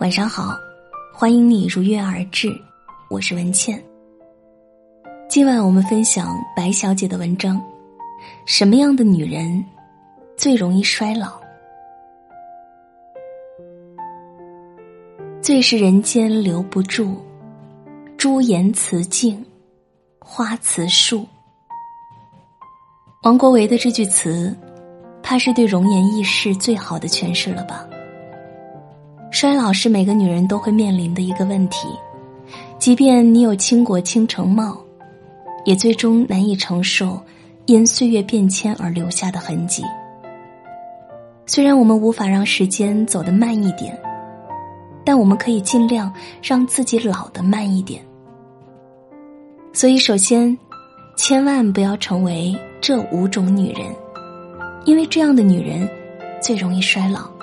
晚上好，欢迎你如约而至，我是文倩。今晚我们分享白小姐的文章：什么样的女人最容易衰老？最是人间留不住，朱颜辞镜，花辞树。王国维的这句词，怕是对容颜易逝最好的诠释了吧？衰老是每个女人都会面临的一个问题，即便你有倾国倾城貌，也最终难以承受因岁月变迁而留下的痕迹。虽然我们无法让时间走得慢一点，但我们可以尽量让自己老得慢一点。所以，首先，千万不要成为这五种女人，因为这样的女人最容易衰老。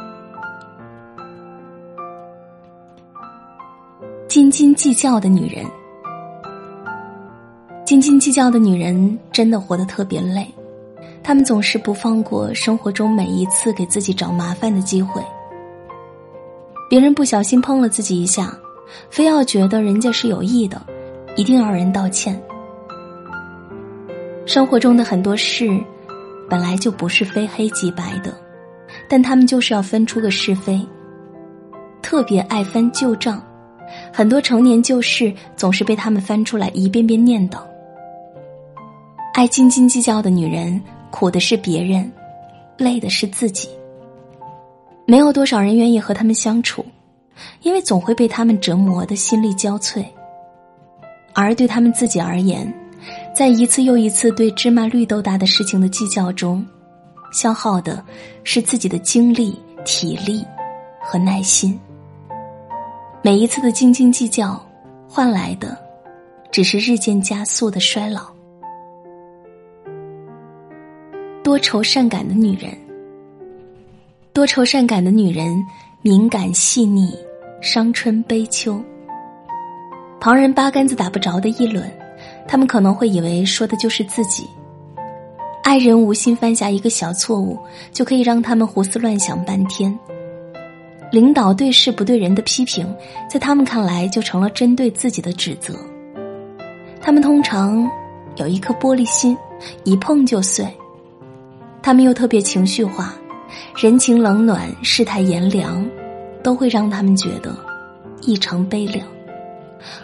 斤斤计较的女人，斤斤计较的女人真的活得特别累。她们总是不放过生活中每一次给自己找麻烦的机会。别人不小心碰了自己一下，非要觉得人家是有意的，一定要人道歉。生活中的很多事，本来就不是非黑即白的，但他们就是要分出个是非，特别爱翻旧账。很多成年旧事总是被他们翻出来一遍遍念叨。爱斤斤计较的女人，苦的是别人，累的是自己。没有多少人愿意和他们相处，因为总会被他们折磨的心力交瘁。而对他们自己而言，在一次又一次对芝麻绿豆大的事情的计较中，消耗的是自己的精力、体力和耐心。每一次的斤斤计较，换来的只是日渐加速的衰老。多愁善感的女人，多愁善感的女人，敏感细腻，伤春悲秋。旁人八竿子打不着的议论，他们可能会以为说的就是自己。爱人无心犯下一个小错误，就可以让他们胡思乱想半天。领导对事不对人的批评，在他们看来就成了针对自己的指责。他们通常有一颗玻璃心，一碰就碎。他们又特别情绪化，人情冷暖、世态炎凉，都会让他们觉得异常悲凉。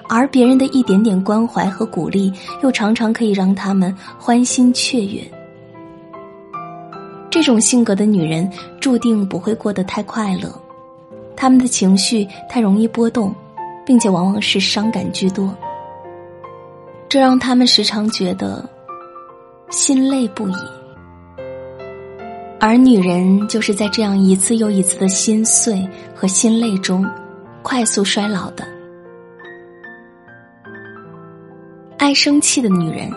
而别人的一点点关怀和鼓励，又常常可以让他们欢欣雀跃。这种性格的女人，注定不会过得太快乐。他们的情绪太容易波动，并且往往是伤感居多，这让他们时常觉得心累不已。而女人就是在这样一次又一次的心碎和心累中，快速衰老的。爱生气的女人，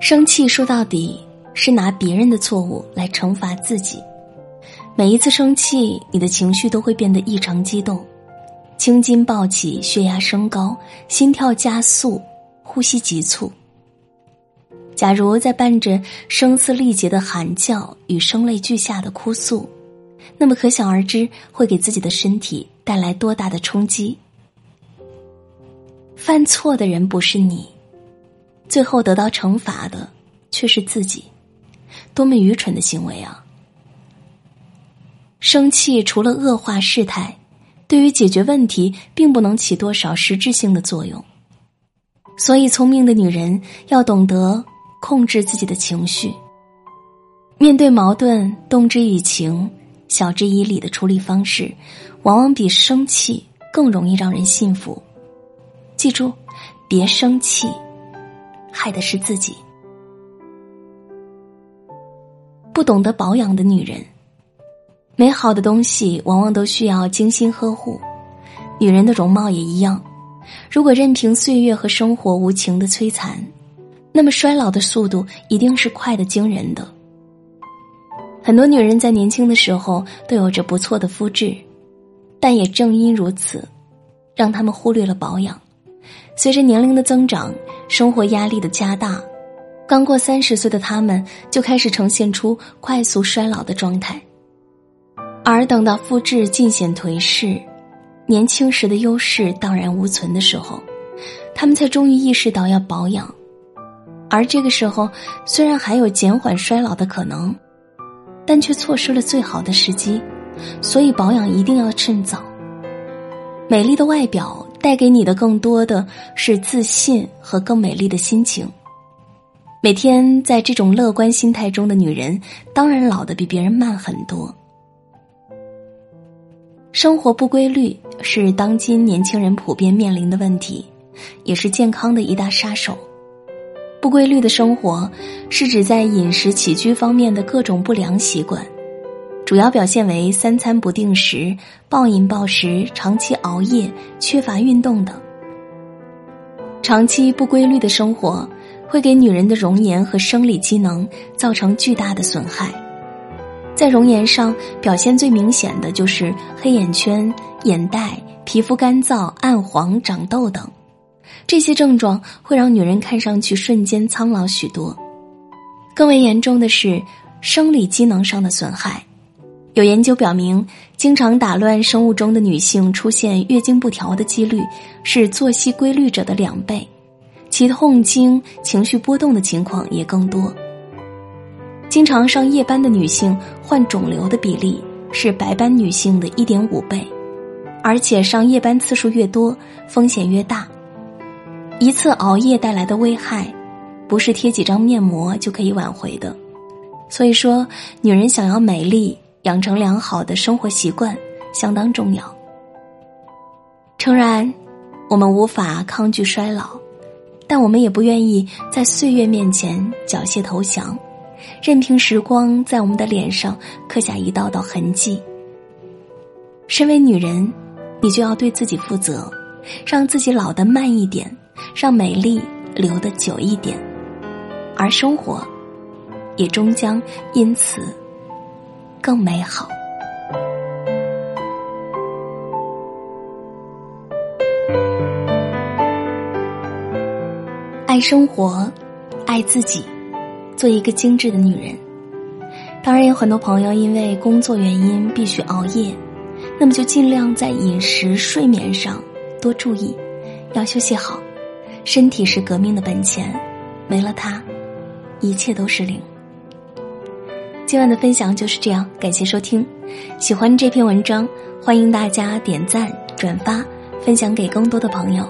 生气说到底是拿别人的错误来惩罚自己。每一次生气，你的情绪都会变得异常激动，青筋暴起，血压升高，心跳加速，呼吸急促。假如再伴着声嘶力竭的喊叫与声泪俱下的哭诉，那么可想而知会给自己的身体带来多大的冲击。犯错的人不是你，最后得到惩罚的却是自己，多么愚蠢的行为啊！生气除了恶化事态，对于解决问题并不能起多少实质性的作用。所以，聪明的女人要懂得控制自己的情绪。面对矛盾，动之以情，晓之以理的处理方式，往往比生气更容易让人信服。记住，别生气，害的是自己。不懂得保养的女人。美好的东西往往都需要精心呵护，女人的容貌也一样。如果任凭岁月和生活无情的摧残，那么衰老的速度一定是快的惊人的。很多女人在年轻的时候都有着不错的肤质，但也正因如此，让她们忽略了保养。随着年龄的增长，生活压力的加大，刚过三十岁的她们就开始呈现出快速衰老的状态。而等到肤质尽显颓势，年轻时的优势荡然无存的时候，他们才终于意识到要保养。而这个时候，虽然还有减缓衰老的可能，但却错失了最好的时机。所以保养一定要趁早。美丽的外表带给你的更多的是自信和更美丽的心情。每天在这种乐观心态中的女人，当然老得比别人慢很多。生活不规律是当今年轻人普遍面临的问题，也是健康的一大杀手。不规律的生活是指在饮食起居方面的各种不良习惯，主要表现为三餐不定时、暴饮暴食、长期熬夜、缺乏运动等。长期不规律的生活会给女人的容颜和生理机能造成巨大的损害。在容颜上表现最明显的就是黑眼圈、眼袋、皮肤干燥、暗黄、长痘等，这些症状会让女人看上去瞬间苍老许多。更为严重的是生理机能上的损害，有研究表明，经常打乱生物钟的女性出现月经不调的几率是作息规律者的两倍，其痛经、情绪波动的情况也更多。经常上夜班的女性患肿瘤的比例是白班女性的一点五倍，而且上夜班次数越多，风险越大。一次熬夜带来的危害，不是贴几张面膜就可以挽回的。所以说，女人想要美丽，养成良好的生活习惯相当重要。诚然，我们无法抗拒衰老，但我们也不愿意在岁月面前缴械投降。任凭时光在我们的脸上刻下一道道痕迹。身为女人，你就要对自己负责，让自己老得慢一点，让美丽留得久一点，而生活也终将因此更美好。爱生活，爱自己。做一个精致的女人，当然有很多朋友因为工作原因必须熬夜，那么就尽量在饮食、睡眠上多注意，要休息好。身体是革命的本钱，没了它，一切都是零。今晚的分享就是这样，感谢收听。喜欢这篇文章，欢迎大家点赞、转发、分享给更多的朋友。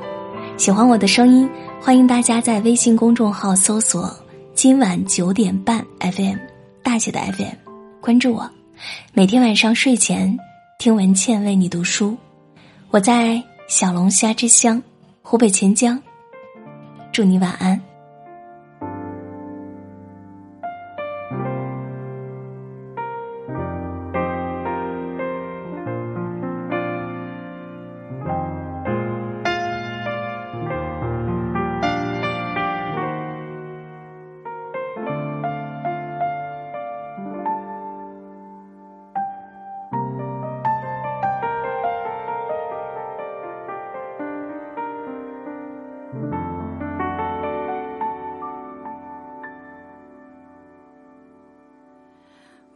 喜欢我的声音，欢迎大家在微信公众号搜索。今晚九点半，FM 大写的 FM，关注我，每天晚上睡前听文倩为你读书。我在小龙虾之乡湖北潜江，祝你晚安。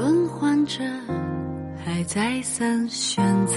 轮换着，还再三选择。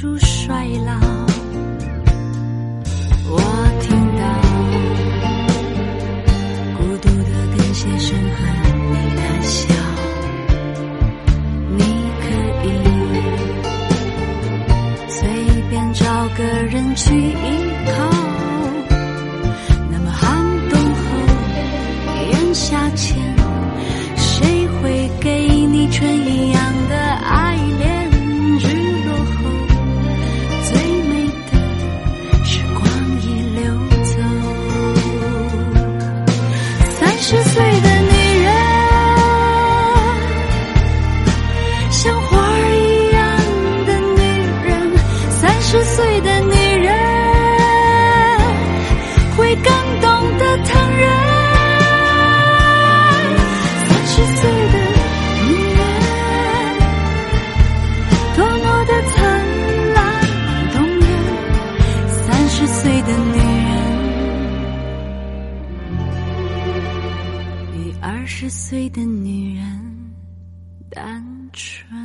住衰老，我听到孤独的跟鞋声和你的笑。你可以随便找个人去醉的女人，单纯。